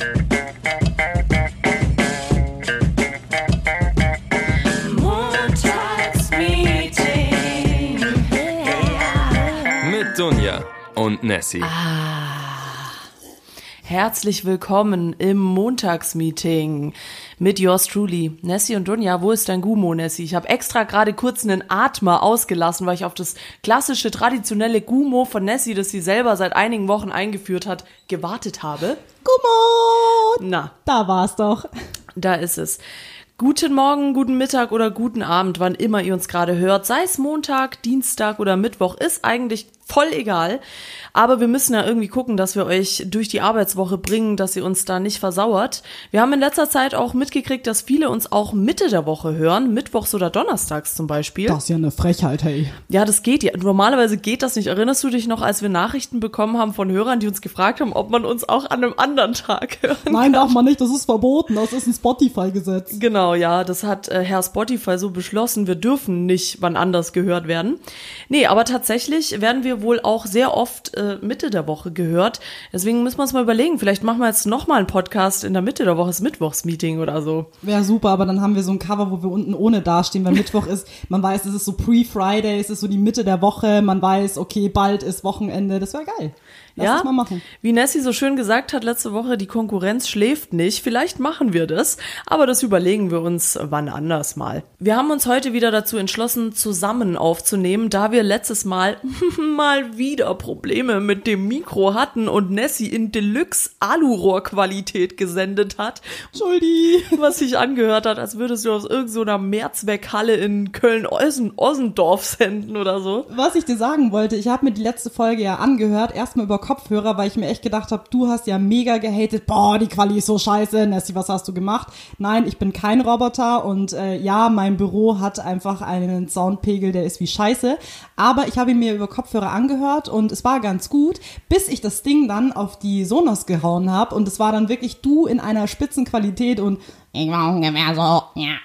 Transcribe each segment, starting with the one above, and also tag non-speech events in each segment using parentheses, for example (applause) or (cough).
Mit Dunja und Nessie. Herzlich willkommen im Montagsmeeting mit yours truly. Nessie und Dunja, wo ist dein Gumo, Nessie? Ich habe extra gerade kurz einen Atmer ausgelassen, weil ich auf das klassische, traditionelle Gumo von Nessie, das sie selber seit einigen Wochen eingeführt hat, gewartet habe. Gummo! Na, Da war's doch. Da ist es. Guten Morgen, guten Mittag oder guten Abend, wann immer ihr uns gerade hört. Sei es Montag, Dienstag oder Mittwoch, ist eigentlich voll egal. Aber wir müssen ja irgendwie gucken, dass wir euch durch die Arbeitswoche bringen, dass ihr uns da nicht versauert. Wir haben in letzter Zeit auch mitgekriegt, dass viele uns auch Mitte der Woche hören, mittwochs oder donnerstags zum Beispiel. Das ist ja eine Frechheit, hey. Ja, das geht ja. Normalerweise geht das nicht. Erinnerst du dich noch, als wir Nachrichten bekommen haben von Hörern, die uns gefragt haben, ob man uns auch an einem anderen Tag hören Nein, darf man nicht, das ist verboten, das ist ein Spotify-Gesetz. Genau, ja, das hat äh, Herr Spotify so beschlossen. Wir dürfen nicht wann anders gehört werden. Nee, aber tatsächlich werden wir wohl auch sehr oft äh, Mitte der Woche gehört. Deswegen müssen wir uns mal überlegen, vielleicht machen wir jetzt noch mal einen Podcast in der Mitte der Woche, das Mittwochsmeeting oder so. Wäre super, aber dann haben wir so ein Cover, wo wir unten ohne dastehen, weil Mittwoch ist, man weiß, es ist so Pre-Friday, es ist so die Mitte der Woche, man weiß, okay, bald ist Wochenende, das wäre geil. Lass ja, mal machen. wie Nessie so schön gesagt hat letzte Woche, die Konkurrenz schläft nicht. Vielleicht machen wir das, aber das überlegen wir uns wann anders mal. Wir haben uns heute wieder dazu entschlossen, zusammen aufzunehmen, da wir letztes Mal (laughs) mal wieder Probleme mit dem Mikro hatten und Nessie in Deluxe Alurohrqualität gesendet hat, Entschuldi. (laughs) was sich angehört hat, als würdest du aus irgendeiner Mehrzweckhalle in Köln-Ossendorf senden oder so. Was ich dir sagen wollte, ich habe mir die letzte Folge ja angehört, erstmal über Kopfhörer, weil ich mir echt gedacht habe, du hast ja mega gehatet, boah, die Quali ist so scheiße, Nessie, was hast du gemacht? Nein, ich bin kein Roboter und äh, ja, mein Büro hat einfach einen Soundpegel, der ist wie scheiße, aber ich habe ihn mir über Kopfhörer angehört und es war ganz gut, bis ich das Ding dann auf die Sonos gehauen habe und es war dann wirklich du in einer Spitzenqualität und ich war ungefähr so, ja.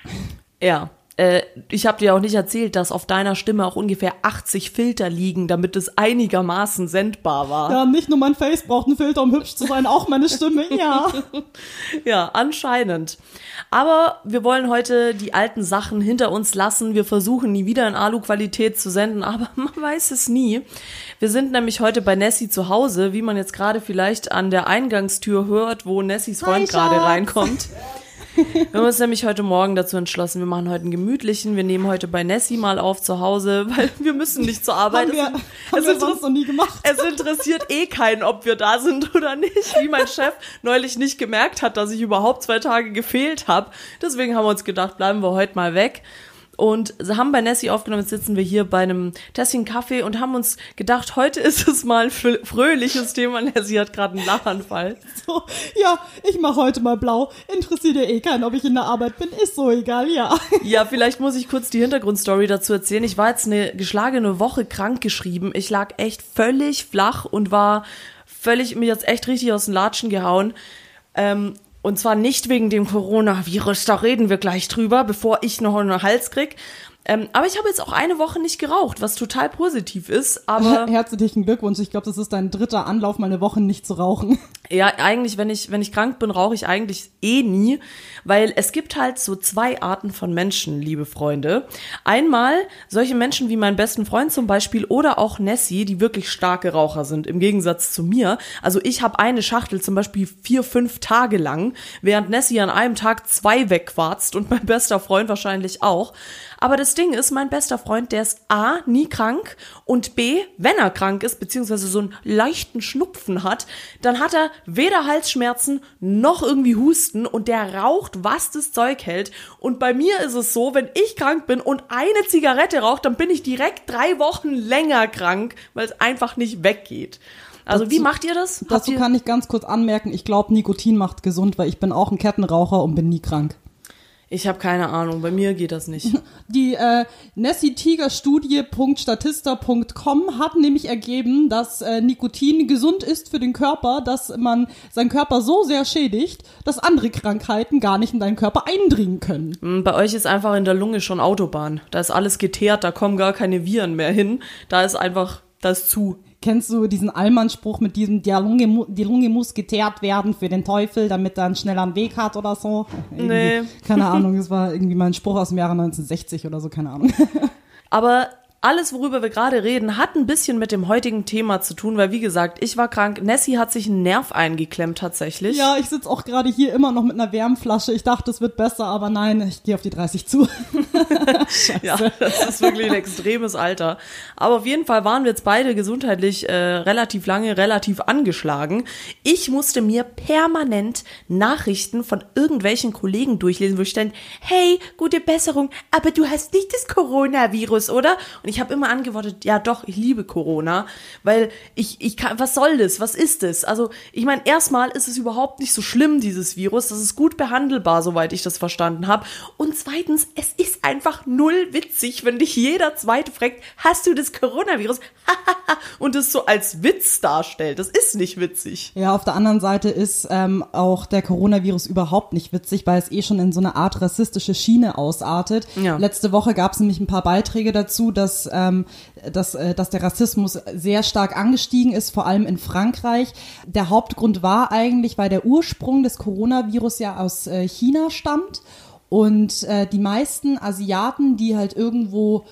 Ja. Äh, ich habe dir auch nicht erzählt, dass auf deiner Stimme auch ungefähr 80 Filter liegen, damit es einigermaßen sendbar war. Ja, nicht nur mein Face braucht einen Filter, um hübsch zu sein, auch meine Stimme, (laughs) ja. Ja, anscheinend. Aber wir wollen heute die alten Sachen hinter uns lassen. Wir versuchen nie wieder in Alu-Qualität zu senden, aber (laughs) man weiß es nie. Wir sind nämlich heute bei Nessie zu Hause, wie man jetzt gerade vielleicht an der Eingangstür hört, wo Nessies Freund gerade reinkommt. (laughs) (laughs) Wir haben uns nämlich heute Morgen dazu entschlossen, wir machen heute einen gemütlichen, wir nehmen heute bei Nessie mal auf zu Hause, (laughs) weil wir müssen nicht zur Arbeit. Haben wir, Es- haben es wir sonst noch nie gemacht. es interessiert eh keinen, ob wir da sind (laughs) oder nicht. Wie mein Chef neulich nicht gemerkt hat, dass ich überhaupt zwei Tage gefehlt habe. Deswegen haben wir uns gedacht, bleiben wir heute mal weg. Und sie haben bei Nessie aufgenommen, jetzt sitzen wir hier bei einem Tässchen Kaffee und haben uns gedacht, heute ist es mal ein frö- fröhliches Thema. Nessie hat gerade einen Lachanfall. So, ja, ich mache heute mal blau. Interessiert ja eh keinen, ob ich in der Arbeit bin. Ist so egal, ja. Ja, vielleicht muss ich kurz die Hintergrundstory dazu erzählen. Ich war jetzt eine geschlagene Woche krank geschrieben. Ich lag echt völlig flach und war völlig, mir jetzt echt richtig aus den Latschen gehauen. Ähm, und zwar nicht wegen dem Coronavirus, da reden wir gleich drüber, bevor ich noch einen Hals krieg. Ähm, aber ich habe jetzt auch eine Woche nicht geraucht, was total positiv ist. Aber (laughs) Herzlichen Glückwunsch. Ich glaube, das ist dein dritter Anlauf, mal eine Woche nicht zu rauchen. (laughs) Ja, eigentlich, wenn ich, wenn ich krank bin, rauche ich eigentlich eh nie, weil es gibt halt so zwei Arten von Menschen, liebe Freunde. Einmal solche Menschen wie mein besten Freund zum Beispiel oder auch Nessie, die wirklich starke Raucher sind, im Gegensatz zu mir. Also ich habe eine Schachtel zum Beispiel vier, fünf Tage lang, während Nessie an einem Tag zwei wegquarzt und mein bester Freund wahrscheinlich auch. Aber das Ding ist, mein bester Freund, der ist A, nie krank und B, wenn er krank ist, beziehungsweise so einen leichten Schnupfen hat, dann hat er weder Halsschmerzen noch irgendwie Husten und der raucht, was das Zeug hält. Und bei mir ist es so, wenn ich krank bin und eine Zigarette raucht, dann bin ich direkt drei Wochen länger krank, weil es einfach nicht weggeht. Also Dazu- wie macht ihr das? Habt Dazu ihr, kann ich ganz kurz anmerken, ich glaube, Nikotin macht gesund, weil ich bin auch ein Kettenraucher und bin nie krank. Ich habe keine Ahnung, bei mir geht das nicht. (laughs) Die äh, Nessie-Tiger-Studie.statista.com hat nämlich ergeben, dass äh, Nikotin gesund ist für den Körper, dass man seinen Körper so sehr schädigt, dass andere Krankheiten gar nicht in deinen Körper eindringen können. Mm, Bei euch ist einfach in der Lunge schon Autobahn. Da ist alles geteert, da kommen gar keine Viren mehr hin. Da ist einfach das zu. Kennst du diesen Allmann-Spruch mit diesem, die Lunge, die Lunge muss geteert werden für den Teufel, damit er einen schnelleren Weg hat oder so? Irgendwie, Nee. Keine Ahnung, das war irgendwie mein Spruch aus dem Jahre 1960 oder so, keine Ahnung. Aber alles, worüber wir gerade reden, hat ein bisschen mit dem heutigen Thema zu tun, weil wie gesagt, ich war krank. Nessie hat sich einen Nerv eingeklemmt tatsächlich. Ja, ich sitze auch gerade hier immer noch mit einer Wärmflasche. Ich dachte, es wird besser, aber nein, ich gehe auf die 30 zu. (laughs) Ja, das ist wirklich ein extremes Alter. Aber auf jeden Fall waren wir jetzt beide gesundheitlich äh, relativ lange, relativ angeschlagen. Ich musste mir permanent Nachrichten von irgendwelchen Kollegen durchlesen, wo ich stand, hey, gute Besserung, aber du hast nicht das Coronavirus, oder? Und ich habe immer antwortet, ja doch, ich liebe Corona, weil ich, ich kann, was soll das? Was ist das? Also, ich meine, erstmal ist es überhaupt nicht so schlimm, dieses Virus. Das ist gut behandelbar, soweit ich das verstanden habe. Und zweitens, es ist einfach null witzig, wenn dich jeder Zweite fragt, hast du das Coronavirus? (laughs) Und es so als Witz darstellt. Das ist nicht witzig. Ja, auf der anderen Seite ist ähm, auch der Coronavirus überhaupt nicht witzig, weil es eh schon in so eine Art rassistische Schiene ausartet. Ja. Letzte Woche gab es nämlich ein paar Beiträge dazu, dass, ähm, dass, äh, dass der Rassismus sehr stark angestiegen ist, vor allem in Frankreich. Der Hauptgrund war eigentlich, weil der Ursprung des Coronavirus ja aus äh, China stammt und äh, die meisten Asiaten, die halt irgendwo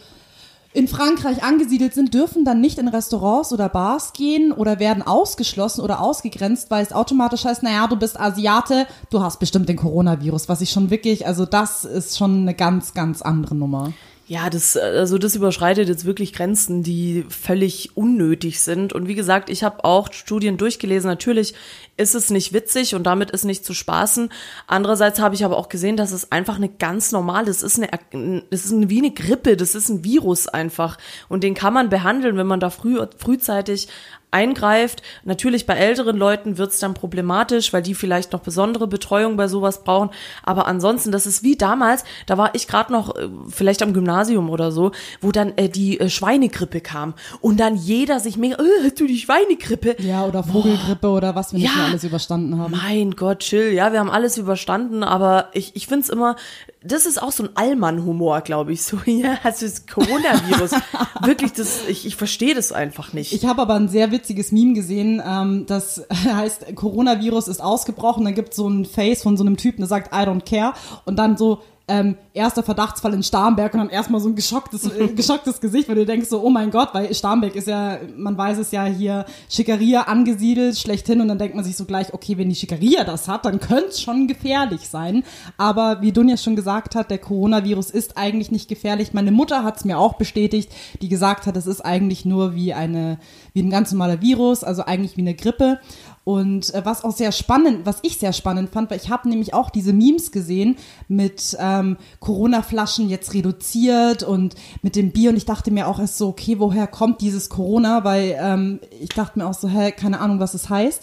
in Frankreich angesiedelt sind, dürfen dann nicht in Restaurants oder Bars gehen oder werden ausgeschlossen oder ausgegrenzt, weil es automatisch heißt, naja, du bist Asiate, du hast bestimmt den Coronavirus, was ich schon wirklich, also das ist schon eine ganz, ganz andere Nummer. Ja, das, also das überschreitet jetzt wirklich Grenzen, die völlig unnötig sind. Und wie gesagt, ich habe auch Studien durchgelesen. Natürlich ist es nicht witzig und damit ist nicht zu spaßen. Andererseits habe ich aber auch gesehen, dass es einfach eine ganz normale, das ist eine, das ist wie eine Grippe, das ist ein Virus einfach. Und den kann man behandeln, wenn man da früh, frühzeitig eingreift. Natürlich bei älteren Leuten wird's dann problematisch, weil die vielleicht noch besondere Betreuung bei sowas brauchen. Aber ansonsten, das ist wie damals, da war ich gerade noch äh, vielleicht am Gymnasium oder so, wo dann äh, die äh, Schweinegrippe kam und dann jeder sich mega, äh, hast du die Schweinegrippe? Ja, oder Vogelgrippe oder was wir nicht Ja. alles überstanden haben. Mein Gott, chill. Ja, wir haben alles überstanden, aber ich, ich find's immer, das ist auch so ein Allmann-Humor, glaube ich. So, ja, hast du das Coronavirus. (laughs) Wirklich, das, ich, ich verstehe das einfach nicht. Ich habe aber ein sehr witziges Meme gesehen, ähm, das (laughs) heißt, Coronavirus ist ausgebrochen, dann gibt so ein Face von so einem Typen, der sagt, I don't care und dann so, ähm, erster Verdachtsfall in Starnberg und dann erstmal so ein geschocktes, äh, (laughs) geschocktes Gesicht, weil du denkst so, oh mein Gott, weil Starnberg ist ja, man weiß es ja hier, Schickeria angesiedelt, schlechthin und dann denkt man sich so gleich, okay, wenn die Schickeria das hat, dann könnte es schon gefährlich sein. Aber wie Dunja schon gesagt hat, der Coronavirus ist eigentlich nicht gefährlich. Meine Mutter hat es mir auch bestätigt, die gesagt hat, es ist eigentlich nur wie eine, wie ein ganz normaler Virus, also eigentlich wie eine Grippe. Und äh, was auch sehr spannend, was ich sehr spannend fand, weil ich habe nämlich auch diese Memes gesehen mit ähm, Corona-Flaschen jetzt reduziert und mit dem Bier und ich dachte mir auch erst so, okay, woher kommt dieses Corona? Weil ähm, ich dachte mir auch so, hä, keine Ahnung, was es heißt.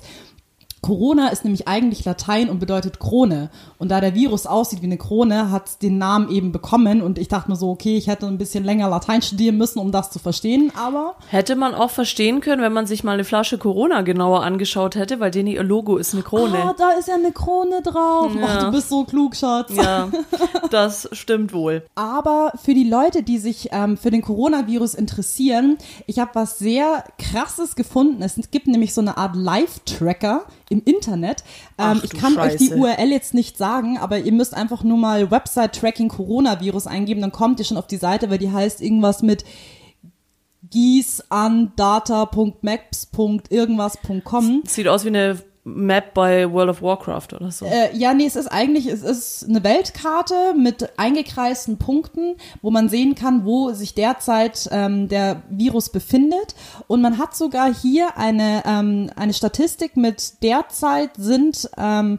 Corona ist nämlich eigentlich Latein und bedeutet Krone. Und da der Virus aussieht wie eine Krone, hat es den Namen eben bekommen. Und ich dachte mir so, okay, ich hätte ein bisschen länger Latein studieren müssen, um das zu verstehen. Aber Hätte man auch verstehen können, wenn man sich mal eine Flasche Corona genauer angeschaut hätte, weil denen ihr Logo ist eine Krone. ah, da ist ja eine Krone drauf. Ja. Ach, du bist so klug, Schatz. Ja, (laughs) das stimmt wohl. Aber für die Leute, die sich ähm, für den Coronavirus interessieren, ich habe was sehr Krasses gefunden. Es gibt nämlich so eine Art Live-Tracker im Internet. Ähm, Ach, ich kann euch die Scheiße. URL jetzt nicht sagen, aber ihr müsst einfach nur mal Website-Tracking Coronavirus eingeben, dann kommt ihr schon auf die Seite, weil die heißt irgendwas mit gießandata.maps.irgendwas.com. Sieht aus wie eine Map bei World of Warcraft oder so. Äh, ja, nee, es ist eigentlich, es ist eine Weltkarte mit eingekreisten Punkten, wo man sehen kann, wo sich derzeit ähm, der Virus befindet. Und man hat sogar hier eine, ähm, eine Statistik mit derzeit sind ähm,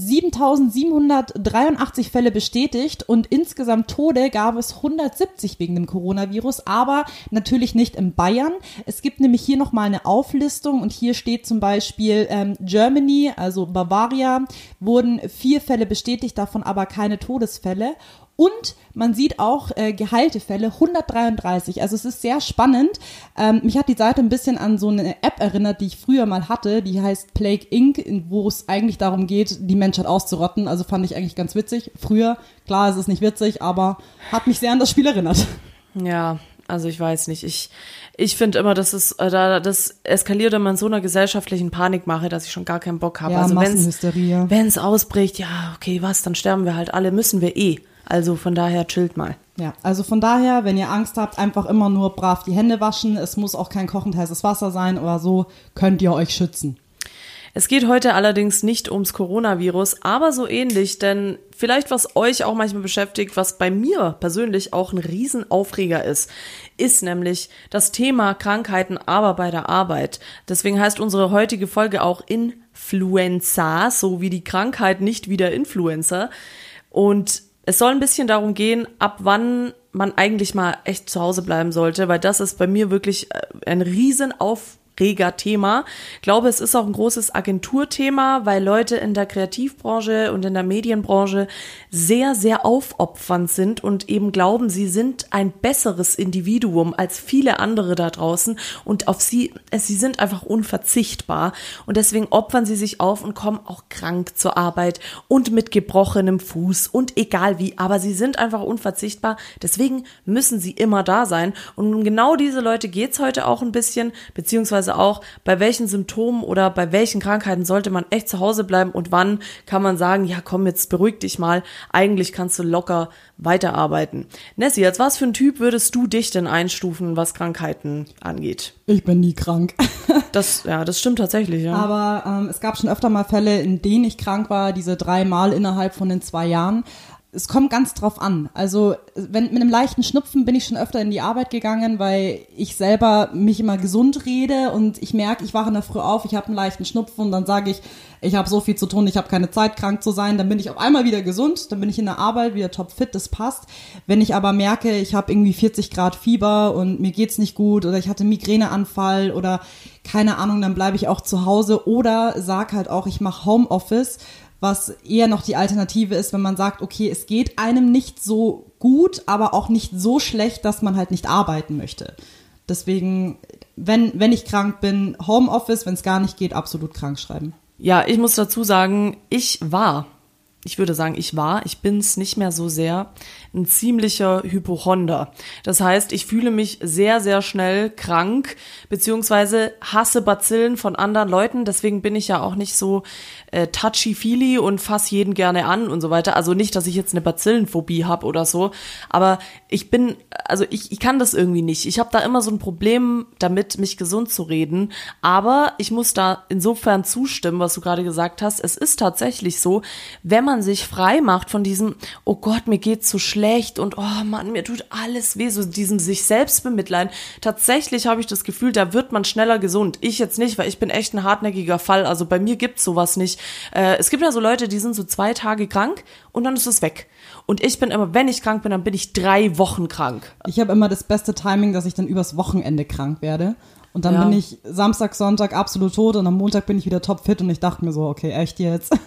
7783 Fälle bestätigt und insgesamt Tode gab es 170 wegen dem Coronavirus, aber natürlich nicht in Bayern. Es gibt nämlich hier nochmal eine Auflistung und hier steht zum Beispiel ähm, Germany, also Bavaria, wurden vier Fälle bestätigt, davon aber keine Todesfälle. Und man sieht auch äh, geheilte Fälle, 133. Also es ist sehr spannend. Ähm, mich hat die Seite ein bisschen an so eine App erinnert, die ich früher mal hatte. Die heißt Plague Inc., in- wo es eigentlich darum geht, die Menschheit auszurotten. Also fand ich eigentlich ganz witzig. Früher, klar, es ist nicht witzig, aber hat mich sehr an das Spiel erinnert. Ja, Also ich weiß nicht. Ich, ich finde immer, dass es äh, da das eskaliert immer in so einer gesellschaftlichen Panikmache, dass ich schon gar keinen Bock habe. Ja, also Massenhysterie. wenn's ausbricht, ja, okay, was, dann sterben wir halt alle, müssen wir eh. Also von daher chillt mal. Ja, also von daher, wenn ihr Angst habt, einfach immer nur brav die Hände waschen. Es muss auch kein kochend heißes Wasser sein oder so, könnt ihr euch schützen. Es geht heute allerdings nicht ums Coronavirus, aber so ähnlich, denn vielleicht was euch auch manchmal beschäftigt, was bei mir persönlich auch ein Riesenaufreger ist, ist nämlich das Thema Krankheiten, aber bei der Arbeit. Deswegen heißt unsere heutige Folge auch Influenza, so wie die Krankheit nicht wieder Influencer. Und es soll ein bisschen darum gehen, ab wann man eigentlich mal echt zu Hause bleiben sollte, weil das ist bei mir wirklich äh, ein Riesenaufreger Thema. Ich glaube, es ist auch ein großes Agenturthema, weil Leute in der Kreativbranche und in der Medienbranche sehr, sehr aufopfernd sind und eben glauben, sie sind ein besseres Individuum als viele andere da draußen und auf sie, sie sind einfach unverzichtbar und deswegen opfern sie sich auf und kommen auch krank zur Arbeit und mit gebrochenem Fuß und egal wie, aber sie sind einfach unverzichtbar. Deswegen müssen sie immer da sein und um genau diese Leute geht's heute auch ein bisschen, beziehungsweise auch, bei welchen Symptomen oder bei welchen Krankheiten sollte man echt zu Hause bleiben und wann kann man sagen, ja komm, jetzt beruhig dich mal, eigentlich kannst du locker weiterarbeiten. Nessie, als was für ein Typ würdest du dich denn einstufen, was Krankheiten angeht? Ich bin nie krank. (laughs) Das, ja, das stimmt tatsächlich, ja. Aber ähm, es gab schon öfter mal Fälle, in denen ich krank war, diese dreimal innerhalb von den zwei Jahren. Es kommt ganz drauf an. Also, wenn mit einem leichten Schnupfen bin ich schon öfter in die Arbeit gegangen, weil ich selber mich immer gesund rede und ich merke, ich wache in der Früh auf, ich habe einen leichten Schnupfen und dann sage ich, ich habe so viel zu tun, ich habe keine Zeit, krank zu sein. Dann bin ich auf einmal wieder gesund, dann bin ich in der Arbeit wieder topfit, das passt. Wenn ich aber merke, ich habe irgendwie 40 Grad Fieber und mir geht's nicht gut oder ich hatte Migräneanfall oder keine Ahnung, dann bleibe ich auch zu Hause oder sag halt auch, ich mache Homeoffice, was eher noch die Alternative ist, wenn man sagt, okay, es geht einem nicht so gut, aber auch nicht so schlecht, dass man halt nicht arbeiten möchte. Deswegen, wenn, wenn ich krank bin, Homeoffice, wenn es gar nicht geht, absolut krank schreiben. Ja, ich muss dazu sagen, ich war, ich würde sagen, ich war, ich bin's nicht mehr so sehr, ein ziemlicher Hypochonder. Das heißt, ich fühle mich sehr, sehr schnell krank, beziehungsweise hasse Bazillen von anderen Leuten. Deswegen bin ich ja auch nicht so äh, touchy-feely und fass jeden gerne an und so weiter. Also nicht, dass ich jetzt eine Bazillenphobie habe oder so, aber ich bin, also ich, ich kann das irgendwie nicht. Ich habe da immer so ein Problem damit, mich gesund zu reden. Aber ich muss da insofern zustimmen, was du gerade gesagt hast. Es ist tatsächlich so, wenn man sich frei macht von diesem, oh Gott, mir geht's so schlecht und oh Mann, mir tut alles weh, so diesem sich selbst bemitleiden. Tatsächlich habe ich das Gefühl, da wird man schneller gesund. Ich jetzt nicht, weil ich bin echt ein hartnäckiger Fall. Also bei mir gibt's sowas nicht. Äh, es gibt ja so Leute, die sind so zwei Tage krank und dann ist es weg. Und ich bin immer, wenn ich krank bin, dann bin ich drei Wochen krank. Ich habe immer das beste Timing, dass ich dann übers Wochenende krank werde. Und dann Ja. bin ich Samstag, Sonntag absolut tot und am Montag bin ich wieder topfit und ich dachte mir so, okay, echt jetzt? (laughs)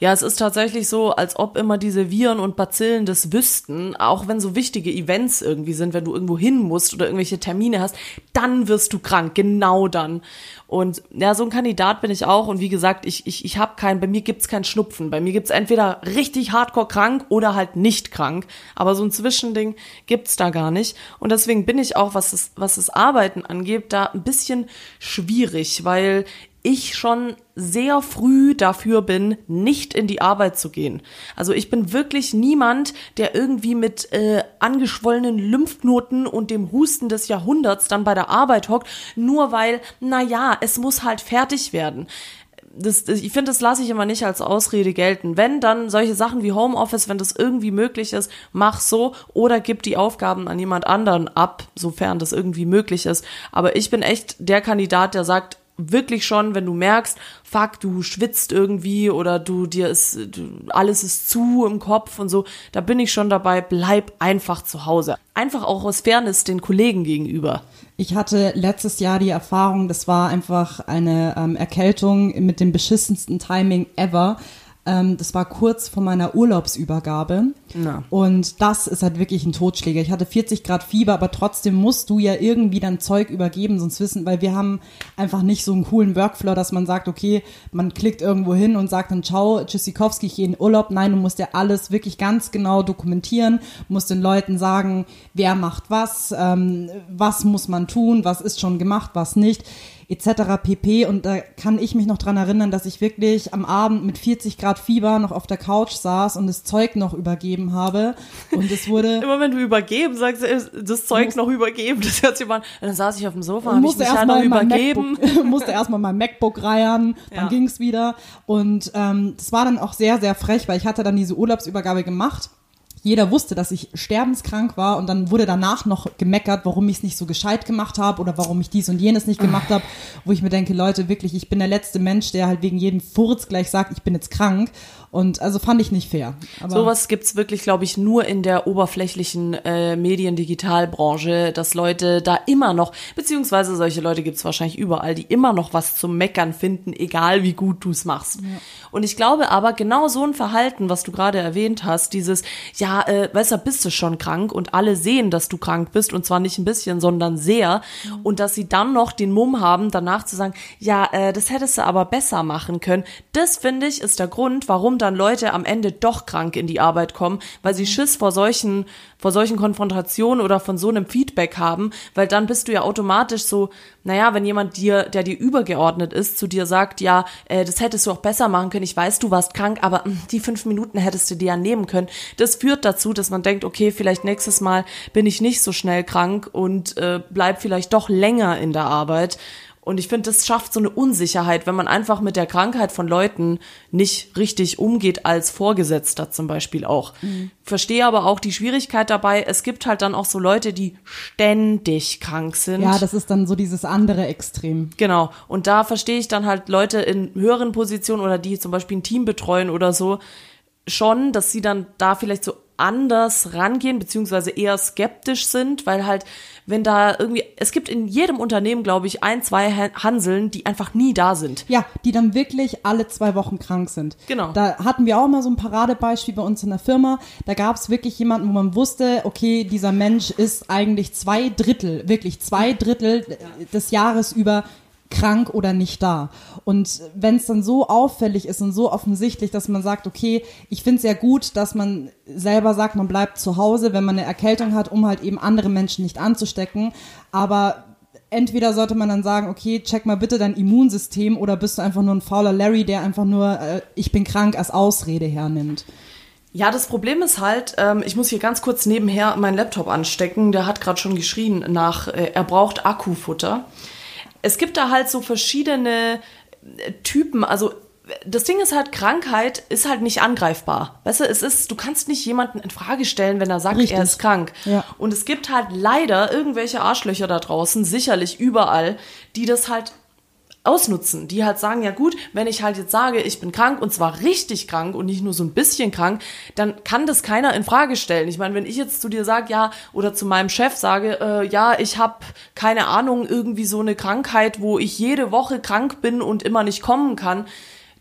Ja, es ist tatsächlich so, als ob immer diese Viren und Bazillen das wüssten, auch wenn so wichtige Events irgendwie sind, wenn du irgendwo hin musst oder irgendwelche Termine hast, dann wirst du krank, genau dann. Und ja, so ein Kandidat bin ich auch. Und wie gesagt, ich, ich, ich habe keinen, bei mir gibt's keinen Schnupfen. Bei mir gibt's entweder richtig hardcore krank oder halt nicht krank. Aber so ein Zwischending gibt's da gar nicht. Und deswegen bin ich auch, was das, was das Arbeiten angeht, da bisschen schwierig, weil ich schon sehr früh dafür bin, nicht in die Arbeit zu gehen. Also ich bin wirklich niemand, der irgendwie mit äh, angeschwollenen Lymphknoten und dem Husten des Jahrhunderts dann bei der Arbeit hockt, nur weil, na ja, es muss halt fertig werden. Das, das, ich finde, das lasse ich immer nicht als Ausrede gelten. Wenn dann solche Sachen wie Homeoffice, wenn das irgendwie möglich ist, mach so oder gib die Aufgaben an jemand anderen ab, sofern das irgendwie möglich ist. Aber ich bin echt der Kandidat, der sagt, wirklich schon, wenn du merkst, fuck, du schwitzt irgendwie oder du dir ist du, alles ist zu im Kopf und so, da bin ich schon dabei, bleib einfach zu Hause. Einfach auch aus Fairness den Kollegen gegenüber. Ich hatte letztes Jahr die Erfahrung, das war einfach eine ähm, Erkältung mit dem beschissensten Timing ever. Ähm, das war kurz vor meiner Urlaubsübergabe. Na. Und das ist halt wirklich ein Totschläger. Ich hatte 40 Grad Fieber, aber trotzdem musst du ja irgendwie dein Zeug übergeben, sonst wissen, weil wir haben einfach nicht so einen coolen Workflow, dass man sagt, okay, man klickt irgendwo hin und sagt dann, ciao, Tschüssikowski, ich gehe in Urlaub. Nein, du musst ja alles wirklich ganz genau dokumentieren, musst den Leuten sagen, wer macht was, ähm, was muss man tun, was ist schon gemacht, was nicht etc. pp. Und da kann ich mich noch dran erinnern, dass ich wirklich am Abend mit 40 Grad Fieber noch auf der Couch saß und das Zeug noch übergeben habe. Und es wurde. (laughs) Immer wenn du übergeben sagst, das Zeug noch übergeben, das hört sich mal an. Dann saß ich auf dem Sofa, ich musste erstmal übergeben. MacBook, (laughs) (laughs) musste erstmal mein MacBook reiern, dann Ja. ging's wieder. Und ähm, das war dann auch sehr, sehr frech, weil ich hatte dann diese Urlaubsübergabe gemacht. Jeder wusste, dass ich sterbenskrank war und dann wurde danach noch gemeckert, warum ich es nicht so gescheit gemacht habe oder warum ich dies und jenes nicht gemacht habe, wo ich mir denke, Leute, wirklich, ich bin der letzte Mensch, der halt wegen jedem Furz gleich sagt, ich bin jetzt krank. Und also fand ich nicht fair. Aber Sowas gibt's wirklich, glaube ich, nur in der oberflächlichen äh, Medien-Digitalbranche, dass Leute da immer noch, beziehungsweise solche Leute gibt's wahrscheinlich überall, die immer noch was zum Meckern finden, egal wie gut du's machst. Und ich glaube aber, genau so ein Verhalten, was du gerade erwähnt hast, dieses, ja, äh, weißt du, bist du schon krank und alle sehen, dass du krank bist und zwar nicht ein bisschen, sondern sehr und dass sie dann noch den Mumm haben, danach zu sagen, ja, äh, das hättest du aber besser machen können. Das finde ich ist der Grund, warum dann Leute am Ende doch krank in die Arbeit kommen, weil sie Schiss vor solchen, vor solchen Konfrontationen oder von so einem Feedback haben, weil dann bist du ja automatisch so, naja, wenn jemand dir, der dir übergeordnet ist, zu dir sagt, ja, äh, das hättest du auch besser machen können, ich weiß, du warst krank, aber mh, die fünf Minuten hättest du dir ja nehmen können. Das führt dazu, dass man denkt, okay, vielleicht nächstes Mal bin ich nicht so schnell krank und äh, bleib vielleicht doch länger in der Arbeit. Und ich finde, das schafft so eine Unsicherheit, wenn man einfach mit der Krankheit von Leuten nicht richtig umgeht, als Vorgesetzter zum Beispiel auch. Verstehe aber auch die Schwierigkeit dabei. Es gibt halt dann auch so Leute, die ständig krank sind. ja, das ist dann so dieses andere Extrem. Genau. Und da verstehe ich dann halt Leute in höheren Positionen oder die zum Beispiel ein Team betreuen oder so schon, dass sie dann da vielleicht so anders rangehen, beziehungsweise eher skeptisch sind, weil halt, wenn da irgendwie, es gibt in jedem Unternehmen, glaube ich, ein, zwei Han- Hanseln, die einfach nie da sind. Ja, die dann wirklich alle zwei Wochen krank sind. Genau. Da hatten wir auch mal so ein Paradebeispiel bei uns in der Firma. Da gab es wirklich jemanden, wo man wusste, okay, dieser Mensch ist eigentlich zwei Drittel, wirklich zwei Drittel des Jahres über krank oder nicht da. Und wenn es dann so auffällig ist und so offensichtlich, dass man sagt, okay, ich finde es ja gut, dass man selber sagt, man bleibt zu Hause, wenn man eine Erkältung hat, um halt eben andere Menschen nicht anzustecken. Aber entweder sollte man dann sagen, okay, check mal bitte dein Immunsystem oder bist du einfach nur ein fauler Larry, der einfach nur äh, ich bin krank als Ausrede hernimmt. Ja, das Problem ist halt, ähm, ich muss hier ganz kurz nebenher meinen Laptop anstecken. Der hat gerade schon geschrien nach, äh, er braucht Akkufutter. Es gibt da halt so verschiedene äh, Typen, also das Ding ist halt, Krankheit ist halt nicht angreifbar. Weißt du, es ist, du kannst nicht jemanden in Frage stellen, wenn er sagt, Richtig. er ist krank. Ja. Und es gibt halt leider irgendwelche Arschlöcher da draußen, sicherlich überall, die das halt ausnutzen, die halt sagen, ja gut, wenn ich halt jetzt sage, ich bin krank und zwar richtig krank und nicht nur so ein bisschen krank, dann kann das keiner in Frage stellen. Ich meine, wenn ich jetzt zu dir sage, ja, oder zu meinem Chef sage, äh, ja, ich habe keine Ahnung, irgendwie so eine Krankheit, wo ich jede Woche krank bin und immer nicht kommen kann,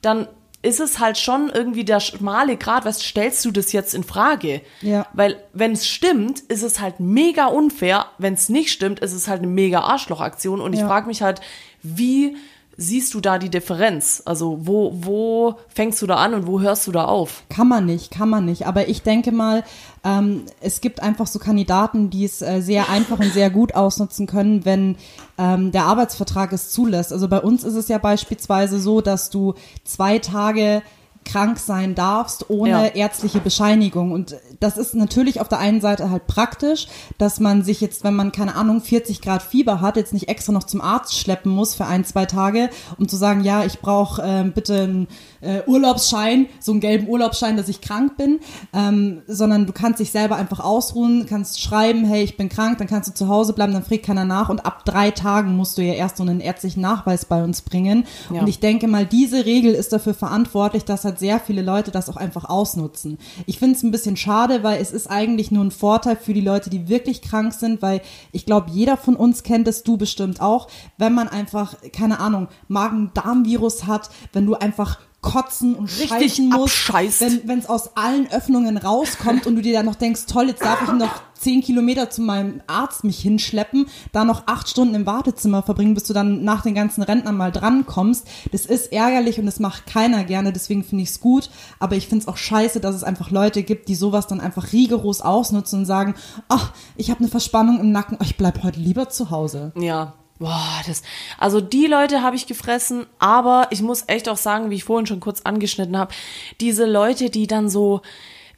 dann ist es halt schon irgendwie der schmale Grad, was stellst du das jetzt in Frage? Ja. Weil wenn es stimmt, ist es halt mega unfair. Wenn es nicht stimmt, ist es halt eine mega Arschlochaktion. Und ich Ja. frage mich halt, wie siehst du da die Differenz? Also wo, wo fängst du da an und wo hörst du da auf? Kann man nicht, kann man nicht. Aber ich denke mal, ähm, es gibt einfach so Kandidaten, die es äh, sehr einfach und sehr gut ausnutzen können, wenn ähm, der Arbeitsvertrag es zulässt. Also bei uns ist es ja beispielsweise so, dass du zwei Tage krank sein darfst ohne Ja. ärztliche Bescheinigung. Und das ist natürlich auf der einen Seite halt praktisch, dass man sich jetzt, wenn man, keine Ahnung, 40 Grad Fieber hat, jetzt nicht extra noch zum Arzt schleppen muss für ein, zwei Tage, um zu sagen, ja, ich brauche ähm, bitte einen äh, Urlaubsschein, so einen gelben Urlaubsschein, dass ich krank bin, ähm, sondern du kannst dich selber einfach ausruhen, kannst schreiben, hey, ich bin krank, dann kannst du zu Hause bleiben, dann fragt keiner nach und ab drei Tagen musst du ja erst so einen ärztlichen Nachweis bei uns bringen. Ja. Und ich denke mal, diese Regel ist dafür verantwortlich, dass halt sehr viele Leute das auch einfach ausnutzen. Ich finde es ein bisschen schade, weil es ist eigentlich nur ein Vorteil für die Leute, die wirklich krank sind, weil ich glaube, jeder von uns kennt es, du bestimmt auch, wenn man einfach, keine Ahnung, Magen-Darm-Virus hat, wenn du einfach kotzen und Richtig scheißen musst, abscheißt. wenn es aus allen Öffnungen rauskommt und du dir dann noch denkst, toll, jetzt darf ich noch zehn Kilometer zu meinem Arzt mich hinschleppen, da noch acht Stunden im Wartezimmer verbringen, bis du dann nach den ganzen Rentnern mal drankommst. Das ist ärgerlich und das macht keiner gerne, deswegen finde ich es gut. Aber ich finde es auch scheiße, dass es einfach Leute gibt, die sowas dann einfach rigoros ausnutzen und sagen, ach, ich habe eine Verspannung im Nacken, ich bleib heute lieber zu Hause. Ja. Boah, das, also die Leute habe ich gefressen, aber ich muss echt auch sagen, wie ich vorhin schon kurz angeschnitten habe, diese Leute, die dann so,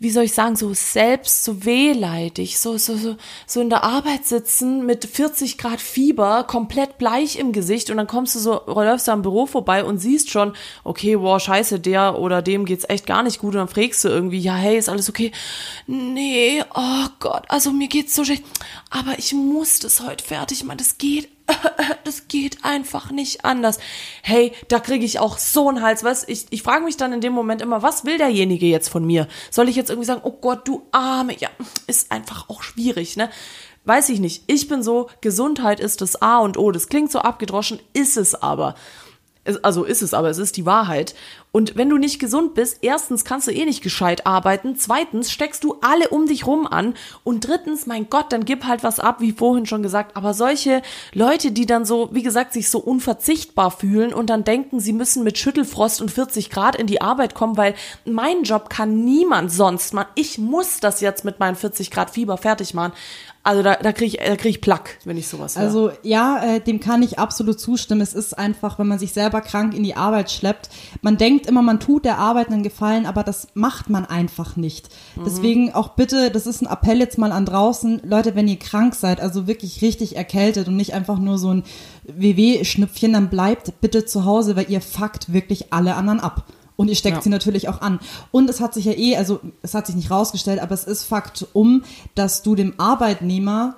wie soll ich sagen, so selbst so wehleidig, so, so, so, so in der Arbeit sitzen mit 40 Grad Fieber, komplett bleich im Gesicht und dann kommst du so, läufst du am Büro vorbei und siehst schon, okay, wow, scheiße, der oder dem geht's echt gar nicht gut und dann fragst du irgendwie, ja, hey, ist alles okay? Nee, oh Gott, also mir geht's so schlecht, aber ich muss das heute fertig machen, das geht (laughs) das geht einfach nicht anders. Hey, da kriege ich auch so einen Hals. Was? Ich, ich frage mich dann in dem Moment immer, was will derjenige jetzt von mir? Soll ich jetzt irgendwie sagen, oh Gott, du Arme? Ja, ist einfach auch schwierig, ne? Weiß ich nicht. Ich bin so, Gesundheit ist das A und O. Das klingt so abgedroschen, ist es aber. Also ist es aber, es ist die Wahrheit. Und wenn du nicht gesund bist, erstens kannst du eh nicht gescheit arbeiten, zweitens steckst du alle um dich rum an und drittens, mein Gott, dann gib halt was ab, wie vorhin schon gesagt. Aber solche Leute, die dann so, wie gesagt, sich so unverzichtbar fühlen und dann denken, sie müssen mit Schüttelfrost und 40 Grad in die Arbeit kommen, weil mein Job kann niemand sonst machen. Ich muss das jetzt mit meinen 40 Grad Fieber fertig machen. Also da, da kriege ich, da krieg ich Plack, wenn ich sowas höre. Also ja, äh, dem kann ich absolut zustimmen. Es ist einfach, wenn man sich selber krank in die Arbeit schleppt, man denkt immer, man tut der Arbeit einen Gefallen, aber das macht man einfach nicht. Deswegen auch bitte, das ist ein Appell jetzt mal an draußen, Leute, wenn ihr krank seid, also wirklich richtig erkältet und nicht einfach nur so ein WW-Schnüpfchen, dann bleibt bitte zu Hause, weil ihr fuckt wirklich alle anderen ab. Und ihr steckt Ja. sie natürlich auch an. Und es hat sich ja eh, also es hat sich nicht rausgestellt, aber es ist Fakt um, dass du dem Arbeitnehmer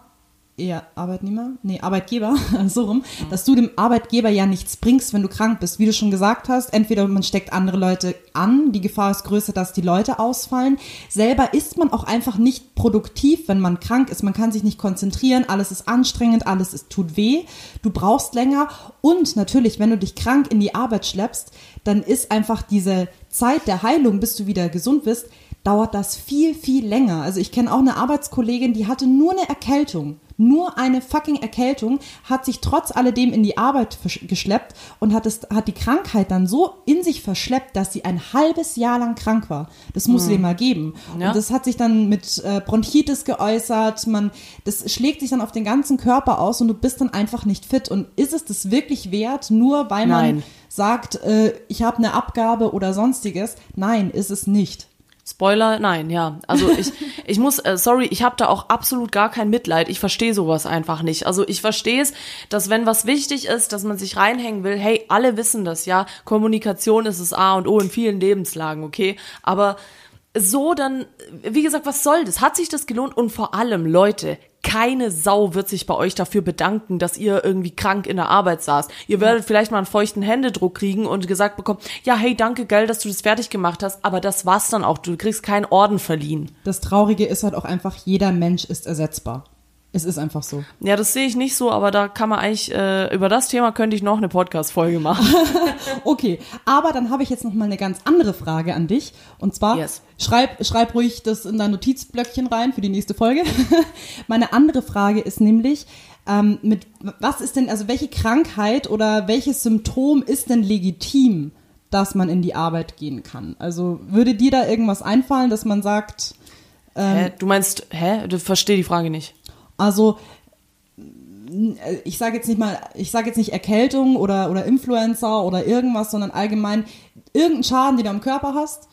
eher Arbeitnehmer? Nee, Arbeitgeber, (laughs) so rum, dass du dem Arbeitgeber ja nichts bringst, wenn du krank bist. Wie du schon gesagt hast, entweder man steckt andere Leute an, die Gefahr ist größer, dass die Leute ausfallen. Selber ist man auch einfach nicht produktiv, wenn man krank ist. Man kann sich nicht konzentrieren, alles ist anstrengend, alles ist, tut weh. Du brauchst länger. Und natürlich, wenn du dich krank in die Arbeit schleppst, dann ist einfach diese Zeit der Heilung, bis du wieder gesund bist, dauert das viel, viel länger. Also ich kenne auch eine Arbeitskollegin, die hatte nur eine Erkältung. Nur eine fucking Erkältung hat sich trotz alledem in die Arbeit geschleppt und hat, es, hat die Krankheit dann so in sich verschleppt, dass sie ein halbes Jahr lang krank war. Das musst du dir mal geben. Ja. Und das hat sich dann mit äh, Bronchitis geäußert. Man, das schlägt sich dann auf den ganzen Körper aus und du bist dann einfach nicht fit. Und ist es das wirklich wert, nur weil man Nein. sagt, äh, ich habe eine Abgabe oder sonstiges? Nein, ist es nicht. Spoiler, nein, ja. Also ich, (laughs) ich muss, äh, sorry, ich habe da auch absolut gar kein Mitleid. Ich verstehe sowas einfach nicht. Also ich verstehe es, dass wenn was wichtig ist, dass man sich reinhängen will, hey, alle wissen das, ja. Kommunikation ist das A und O in vielen Lebenslagen, okay. Aber so dann, wie gesagt, was soll das? Hat sich das gelohnt? Und vor allem, Leute, keine Sau wird sich bei euch dafür bedanken, dass ihr irgendwie krank in der Arbeit saßt. Ihr werdet vielleicht mal einen feuchten Händedruck kriegen und gesagt bekommen, ja, hey, danke, geil, dass du das fertig gemacht hast, aber das war's dann auch. Du kriegst keinen Orden verliehen. Das Traurige ist halt auch einfach, jeder Mensch ist ersetzbar. Es ist einfach so. Ja, das sehe ich nicht so, aber da kann man eigentlich, äh, über das Thema könnte ich noch eine Podcast-Folge machen. (laughs) Okay, aber dann habe ich jetzt noch mal eine ganz andere Frage an dich. Und zwar, Yes. schreib, schreib ruhig das in dein Notizblöckchen rein für die nächste Folge. (laughs) Meine andere Frage ist nämlich, ähm, mit was ist denn, also welche Krankheit oder welches Symptom ist denn legitim, dass man in die Arbeit gehen kann? Also würde dir da irgendwas einfallen, dass man sagt, hä? Du meinst, hä? Du verstehe die Frage nicht. Also äh, ich sage jetzt nicht mal, ich sage jetzt nicht Erkältung oder oder Influenza oder irgendwas, sondern allgemein irgendeinen Schaden, den du am Körper hast.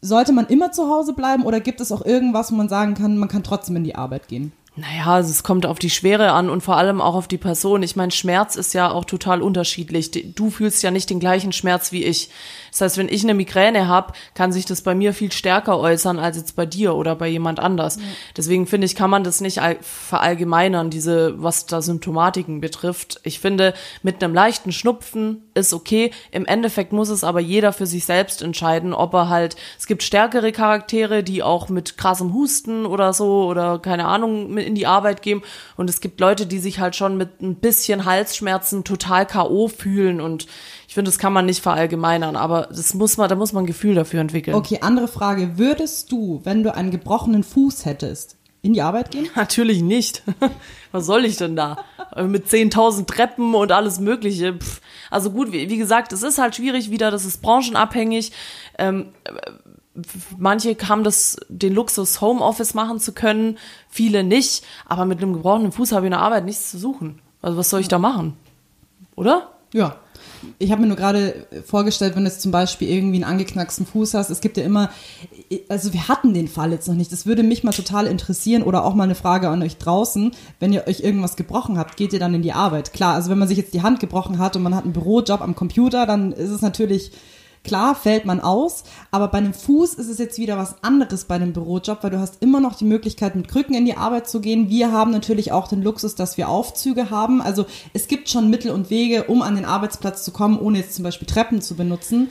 Sollte man immer zu Hause bleiben oder gibt es auch irgendwas, wo man sagen kann, man kann trotzdem in die Arbeit gehen? Naja, also es kommt auf die Schwere an und vor allem auch auf die Person. Ich meine, Schmerz ist ja auch total unterschiedlich. Du fühlst ja nicht den gleichen Schmerz wie ich. Das heißt, wenn ich eine Migräne habe, kann sich das bei mir viel stärker äußern als jetzt bei dir oder bei jemand anders. Deswegen finde ich, kann man das nicht all- verallgemeinern, diese, was da Symptomatiken betrifft. Ich finde, mit einem leichten Schnupfen ist okay. Im Endeffekt muss es aber jeder für sich selbst entscheiden, ob er halt, es gibt stärkere Charaktere, die auch mit krassem Husten oder so oder keine Ahnung in die Arbeit gehen und es gibt Leute, die sich halt schon mit ein bisschen Halsschmerzen total K.O. fühlen und ich finde, das kann man nicht verallgemeinern, aber das muss man, da muss man ein Gefühl dafür entwickeln. Okay, andere Frage. Würdest du, wenn du einen gebrochenen Fuß hättest, in die Arbeit gehen? (laughs) Natürlich nicht. (laughs) Was soll ich denn da? Mit 10.000 Treppen und alles Mögliche. Pff. Also gut, wie, wie, gesagt, es ist halt schwierig wieder, das ist branchenabhängig. Ähm, manche haben das, den Luxus, Homeoffice machen zu können, viele nicht. Aber mit einem gebrochenen Fuß habe ich in der Arbeit nichts zu suchen. Also was soll ich da machen? Oder? Ja ich habe mir nur gerade vorgestellt, wenn du jetzt zum Beispiel irgendwie einen angeknacksten Fuß hast, es gibt ja immer, also wir hatten den Fall jetzt noch nicht, das würde mich mal total interessieren oder auch mal eine Frage an euch draußen, wenn ihr euch irgendwas gebrochen habt, geht ihr dann in die Arbeit? Klar, also wenn man sich jetzt die Hand gebrochen hat und man hat einen Bürojob am Computer, dann ist es natürlich Klar fällt man aus, aber bei einem Fuß ist es jetzt wieder was anderes bei einem Bürojob, weil du hast immer noch die Möglichkeit, mit Krücken in die Arbeit zu gehen. Wir haben natürlich auch den Luxus, dass wir Aufzüge haben. Also es gibt schon Mittel und Wege, um an den Arbeitsplatz zu kommen, ohne jetzt zum Beispiel Treppen zu benutzen.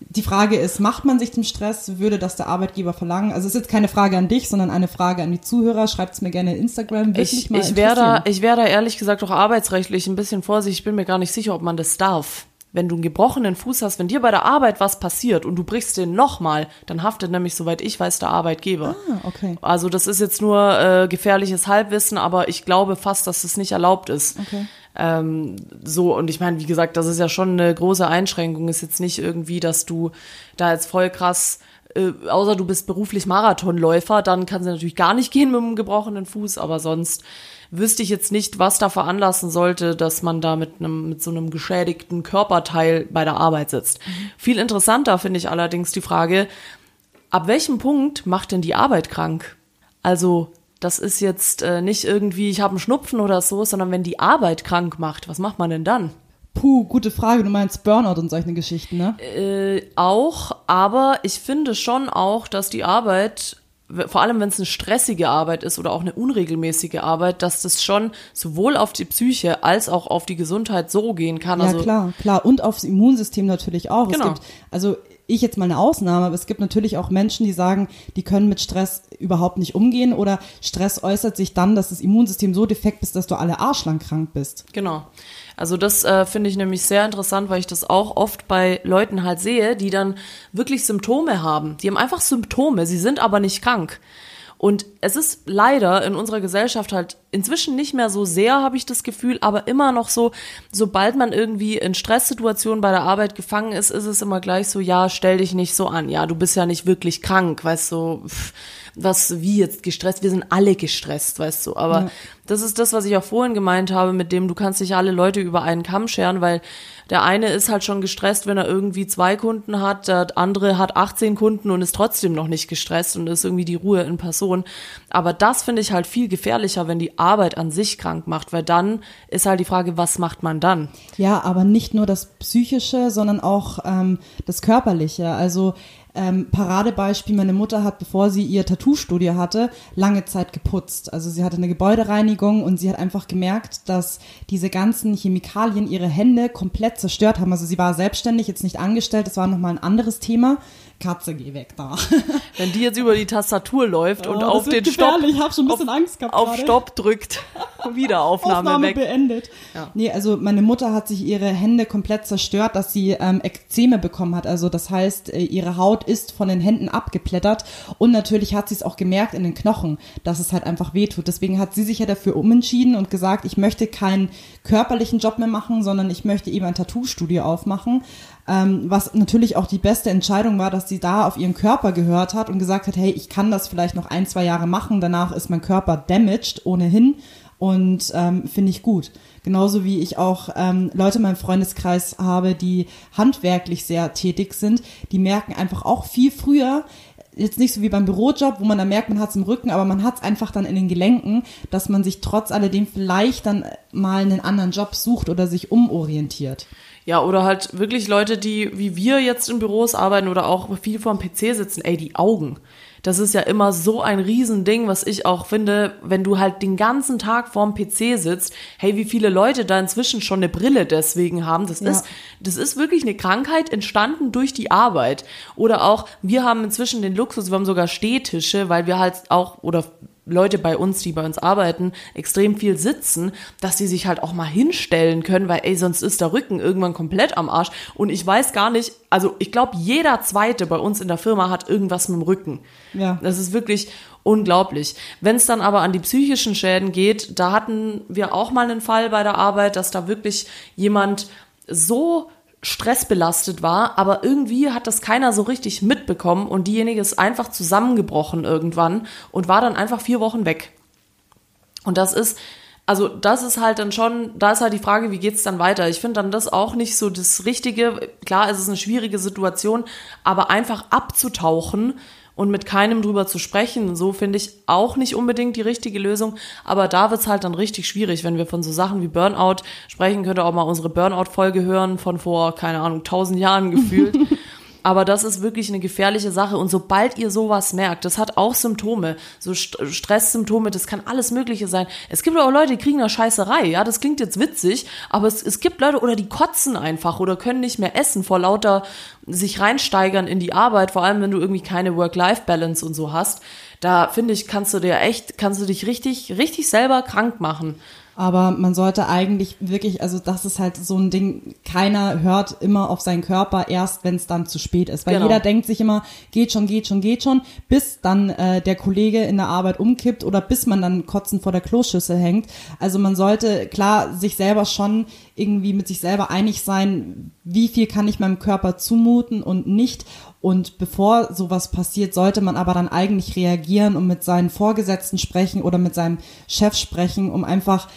Die Frage ist, macht man sich den Stress? Würde das der Arbeitgeber verlangen? Also es ist jetzt keine Frage an dich, sondern eine Frage an die Zuhörer. Schreibt es mir gerne in Instagram. ich ich wäre da, ich wäre da ehrlich gesagt auch arbeitsrechtlich ein bisschen vorsichtig. Ich bin mir gar nicht sicher, ob man das darf wenn du einen gebrochenen Fuß hast, wenn dir bei der Arbeit was passiert und du brichst den nochmal, dann haftet nämlich, soweit ich weiß, der Arbeitgeber. Ah, okay. Also das ist jetzt nur äh, gefährliches Halbwissen, aber ich glaube fast, dass es nicht erlaubt ist. Okay. Ähm, so, und ich meine, wie gesagt, das ist ja schon eine große Einschränkung. Ist jetzt nicht irgendwie, dass du da jetzt voll krass äh, außer du bist beruflich Marathonläufer, dann kann sie natürlich gar nicht gehen mit einem gebrochenen Fuß, aber sonst wüsste ich jetzt nicht, was da veranlassen sollte, dass man da mit einem, mit so einem geschädigten Körperteil bei der Arbeit sitzt. Mhm. Viel interessanter finde ich allerdings die Frage, ab welchem Punkt macht denn die Arbeit krank? Also, das ist jetzt äh, nicht irgendwie, ich habe einen Schnupfen oder so, sondern wenn die Arbeit krank macht, was macht man denn dann? Puh, gute Frage. Du meinst Burnout und solche Geschichten, ne? Äh, auch, aber ich finde schon auch, dass die Arbeit vor allem wenn es eine stressige Arbeit ist oder auch eine unregelmäßige Arbeit, dass das schon sowohl auf die Psyche als auch auf die Gesundheit so gehen kann. Ja, also, klar, klar. Und aufs Immunsystem natürlich auch. Genau. Gibt, also ich jetzt mal eine Ausnahme, aber es gibt natürlich auch Menschen, die sagen, die können mit Stress überhaupt nicht umgehen oder Stress äußert sich dann, dass das Immunsystem so defekt ist, dass du alle arschlang krank bist. Genau. Also das äh, finde ich nämlich sehr interessant, weil ich das auch oft bei Leuten halt sehe, die dann wirklich Symptome haben. Die haben einfach Symptome, sie sind aber nicht krank. Und es ist leider in unserer Gesellschaft halt inzwischen nicht mehr so sehr, habe ich das Gefühl, aber immer noch so, sobald man irgendwie in Stresssituationen bei der Arbeit gefangen ist, ist es immer gleich so, ja, stell dich nicht so an, ja, du bist ja nicht wirklich krank, weißt du, pff, was wie jetzt gestresst, wir sind alle gestresst, weißt du, aber ja. das ist das, was ich auch vorhin gemeint habe, mit dem du kannst nicht alle Leute über einen Kamm scheren, weil der eine ist halt schon gestresst, wenn er irgendwie zwei Kunden hat, der andere hat 18 Kunden und ist trotzdem noch nicht gestresst und ist irgendwie die Ruhe in Person. Aber das finde ich halt viel gefährlicher, wenn die Arbeit an sich krank macht, weil dann ist halt die Frage, was macht man dann? Ja, aber nicht nur das Psychische, sondern auch ähm, das Körperliche. Also ähm, Paradebeispiel, meine Mutter hat, bevor sie ihr Tattoo-Studio hatte, lange Zeit geputzt. Also sie hatte eine Gebäudereinigung und sie hat einfach gemerkt, dass diese ganzen Chemikalien ihre Hände komplett zerstört haben. Also sie war selbstständig, jetzt nicht angestellt, das war nochmal ein anderes Thema. Katze, geh weg da. (laughs) Wenn die jetzt über die Tastatur läuft oh, und auf den Stopp, ich hab schon ein bisschen auf, Angst gehabt auf Stopp drückt, (laughs) Wiederaufnahme Aufnahme weg. beendet. Ja. Nee, also meine Mutter hat sich ihre Hände komplett zerstört, dass sie ähm, Ekzeme bekommen hat. Also das heißt, äh, ihre Haut ist von den Händen abgeplättert und natürlich hat sie es auch gemerkt in den Knochen, dass es halt einfach wehtut. Deswegen hat sie sich ja dafür umentschieden und gesagt, ich möchte keinen körperlichen Job mehr machen, sondern ich möchte eben ein Tattoo-Studio aufmachen. Ähm, was natürlich auch die beste Entscheidung war, dass sie da auf ihren Körper gehört hat und gesagt hat, hey, ich kann das vielleicht noch ein, zwei Jahre machen, danach ist mein Körper damaged ohnehin und ähm, finde ich gut. Genauso wie ich auch ähm, Leute in meinem Freundeskreis habe, die handwerklich sehr tätig sind, die merken einfach auch viel früher, jetzt nicht so wie beim Bürojob, wo man dann merkt, man hat es im Rücken, aber man hat es einfach dann in den Gelenken, dass man sich trotz alledem vielleicht dann mal einen anderen Job sucht oder sich umorientiert. Ja, oder halt wirklich Leute, die wie wir jetzt in Büros arbeiten oder auch viel vor dem PC sitzen, ey, die Augen. Das ist ja immer so ein Riesending, was ich auch finde, wenn du halt den ganzen Tag vorm PC sitzt, hey, wie viele Leute da inzwischen schon eine Brille deswegen haben. Das Ja. ist, das ist wirklich eine Krankheit entstanden durch die Arbeit. Oder auch, wir haben inzwischen den Luxus, wir haben sogar Stehtische, weil wir halt auch, oder Leute bei uns, die bei uns arbeiten, extrem viel sitzen, dass die sich halt auch mal hinstellen können, weil ey, sonst ist der Rücken irgendwann komplett am Arsch. Und ich weiß gar nicht, also ich glaube, jeder Zweite bei uns in der Firma hat irgendwas mit dem Rücken. Ja. Das ist wirklich unglaublich. Wenn es dann aber an die psychischen Schäden geht, da hatten wir auch mal einen Fall bei der Arbeit, dass da wirklich jemand so stressbelastet war, aber irgendwie hat das keiner so richtig mitbekommen und diejenige ist einfach zusammengebrochen irgendwann und war dann einfach vier Wochen weg. Und das ist, also das ist halt dann schon, da ist halt die Frage, wie geht's dann weiter? Ich finde dann das auch nicht so das Richtige. Klar, es ist eine schwierige Situation, aber einfach abzutauchen und mit keinem drüber zu sprechen, so finde ich auch nicht unbedingt die richtige Lösung. Aber da wird's halt dann richtig schwierig, wenn wir von so Sachen wie Burnout sprechen. Könnt ihr auch mal unsere Burnout-Folge hören von vor, keine Ahnung, tausend Jahren (laughs) gefühlt. Aber das ist wirklich eine gefährliche Sache. Und sobald ihr sowas merkt, das hat auch Symptome, so St Stresssymptome, das kann alles Mögliche sein. Es gibt auch Leute, die kriegen eine Scheißerei. Ja, das klingt jetzt witzig, aber es, es gibt Leute, oder die kotzen einfach oder können nicht mehr essen vor lauter sich reinsteigern in die Arbeit, vor allem wenn du irgendwie keine Work-Life-Balance und so hast. Da finde ich, kannst du dir echt, kannst du dich richtig, richtig selber krank machen. Aber man sollte eigentlich wirklich, also das ist halt so ein Ding, keiner hört immer auf seinen Körper erst, wenn es dann zu spät ist. Weil Genau. jeder denkt sich immer, geht schon, geht schon, geht schon, bis dann äh, der Kollege in der Arbeit umkippt oder bis man dann kotzend vor der Kloschüssel hängt. Also man sollte klar sich selber schon irgendwie mit sich selber einig sein, wie viel kann ich meinem Körper zumuten und nicht. Und bevor sowas passiert, sollte man aber dann eigentlich reagieren und mit seinen Vorgesetzten sprechen oder mit seinem Chef sprechen, um einfach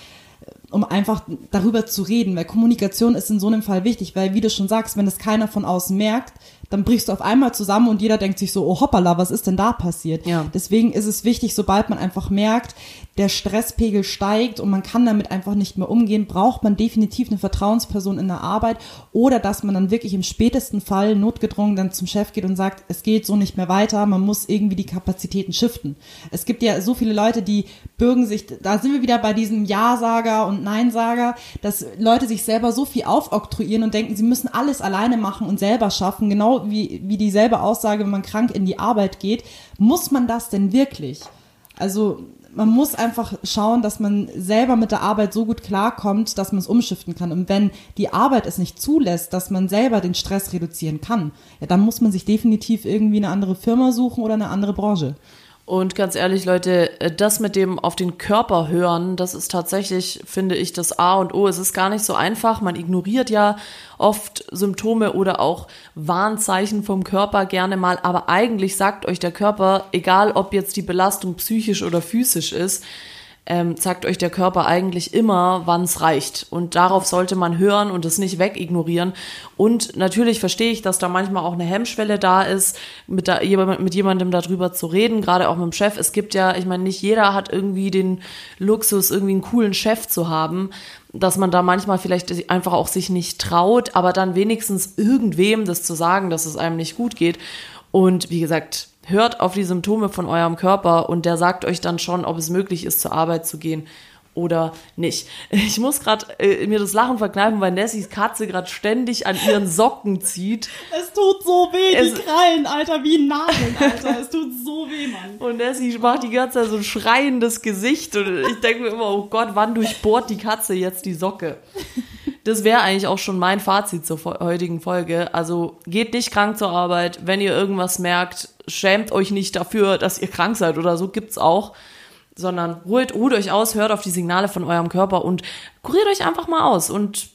um einfach darüber zu reden, weil Kommunikation ist in so einem Fall wichtig, weil wie du schon sagst, wenn es keiner von außen merkt, dann brichst du auf einmal zusammen und jeder denkt sich so, oh hoppala, was ist denn da passiert? Ja. Deswegen ist es wichtig, sobald man einfach merkt, der Stresspegel steigt und man kann damit einfach nicht mehr umgehen, braucht man definitiv eine Vertrauensperson in der Arbeit oder dass man dann wirklich im spätesten Fall notgedrungen dann zum Chef geht und sagt, es geht so nicht mehr weiter, man muss irgendwie die Kapazitäten shiften. Es gibt ja so viele Leute, die bürgen sich, da sind wir wieder bei diesem Ja-Sager und Nein-Sager, dass Leute sich selber so viel aufoktroyieren und denken, sie müssen alles alleine machen und selber schaffen, genau wie, wie dieselbe Aussage, wenn man krank in die Arbeit geht. Muss man das denn wirklich? Also man muss einfach schauen, dass man selber mit der Arbeit so gut klarkommt, dass man es umschiften kann. Und wenn die Arbeit es nicht zulässt, dass man selber den Stress reduzieren kann, ja, dann muss man sich definitiv irgendwie eine andere Firma suchen oder eine andere Branche. Und ganz ehrlich, Leute, äh, das mit dem auf den Körper hören, das ist tatsächlich, finde ich, das A und O. Es ist gar nicht so einfach. Man ignoriert ja oft Symptome oder auch Warnzeichen vom Körper gerne mal. Aber eigentlich sagt euch der Körper, egal ob jetzt die Belastung psychisch oder physisch ist, ähm, sagt euch der Körper eigentlich immer, wann es reicht. Und darauf sollte man hören und es nicht wegignorieren. Und natürlich verstehe ich, dass da manchmal auch eine Hemmschwelle da ist, mit, da, mit jemandem darüber zu reden, gerade auch mit dem Chef. Es gibt ja, ich meine, nicht jeder hat irgendwie den Luxus, irgendwie einen coolen Chef zu haben, dass man da manchmal vielleicht einfach auch sich nicht traut, aber dann wenigstens irgendwem das zu sagen, dass es einem nicht gut geht. Und wie gesagt, hört auf die Symptome von eurem Körper und der sagt euch dann schon, ob es möglich ist, zur Arbeit zu gehen oder nicht. Ich muss gerade äh, mir das Lachen verkneifen, weil Nessies Katze gerade ständig an ihren Socken zieht. Es tut so weh, Es- die Krallen, Alter, wie ein Nagel, Alter. Es tut so weh, Mann. Und Nessie macht die ganze Zeit so ein schreiendes Gesicht. Und ich denke mir immer, oh Gott, wann durchbohrt die Katze jetzt die Socke? Das wäre eigentlich auch schon mein Fazit zur heutigen Folge. Also geht nicht krank zur Arbeit. Wenn ihr irgendwas merkt, schämt euch nicht dafür, dass ihr krank seid oder so gibt's auch. Sondern ruht, ruht euch aus, hört auf die Signale von eurem Körper und kuriert euch einfach mal aus. Und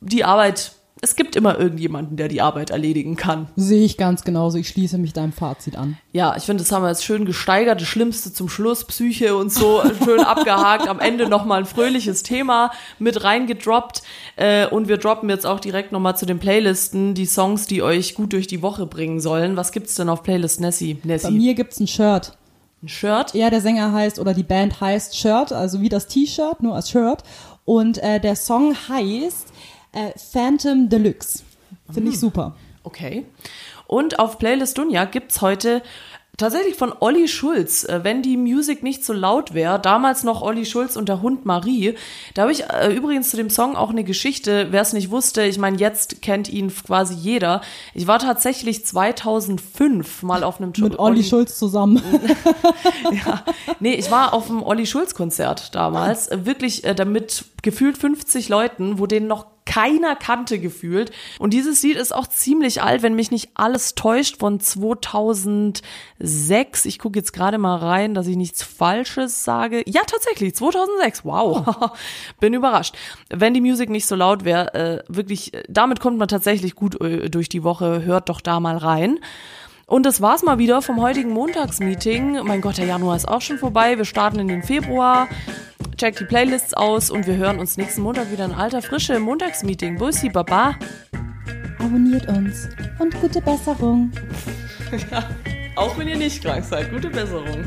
die Arbeit, es gibt immer irgendjemanden, der die Arbeit erledigen kann. Sehe ich ganz genauso. Ich schließe mich deinem Fazit an. Ja, ich finde, das haben wir jetzt schön gesteigert. Das Schlimmste zum Schluss, Psyche und so, (laughs) schön abgehakt. Am Ende nochmal ein fröhliches Thema mit reingedroppt. Äh, und wir droppen jetzt auch direkt nochmal zu den Playlisten die Songs, die euch gut durch die Woche bringen sollen. Was gibt's denn auf Playlist Nessie? Bei Nessie? mir gibt's ein Shirt. Ein Shirt? Ja, der Sänger heißt oder die Band heißt Shirt, also wie das T-Shirt, nur als Shirt. Und äh, der Song heißt Äh, Phantom Deluxe. Finde ich super. Okay. Und auf Playlist Dunja gibt's heute tatsächlich von Olli Schulz, äh, wenn die Musik nicht so laut wäre, damals noch Olli Schulz und der Hund Marie. Da habe ich äh, übrigens zu dem Song auch eine Geschichte, wer es nicht wusste, ich meine, jetzt kennt ihn quasi jeder. Ich war tatsächlich 2005 mal auf einem Mit Olli Schulz zusammen. (laughs) ja. Nee, ich war auf einem Olli Schulz Konzert damals, äh, wirklich äh, damit gefühlt 50 Leuten, wo denen noch keiner kannte gefühlt. Und dieses Lied ist auch ziemlich alt, wenn mich nicht alles täuscht, von 2006. Ich gucke jetzt gerade mal rein, dass ich nichts Falsches sage. Ja, tatsächlich, 2006. Wow, (laughs) bin überrascht. Wenn die Musik nicht so laut wäre, äh, wirklich, damit kommt man tatsächlich gut äh, durch die Woche. Hört doch da mal rein. Und das war's mal wieder vom heutigen Montagsmeeting. Mein Gott, der Januar ist auch schon vorbei. Wir starten in den Februar checkt die Playlists aus und wir hören uns nächsten Montag wieder in alter Frische im Montagsmeeting. Bussi, Baba. Abonniert uns und gute Besserung. (laughs) ja, auch wenn ihr nicht krank seid, gute Besserung.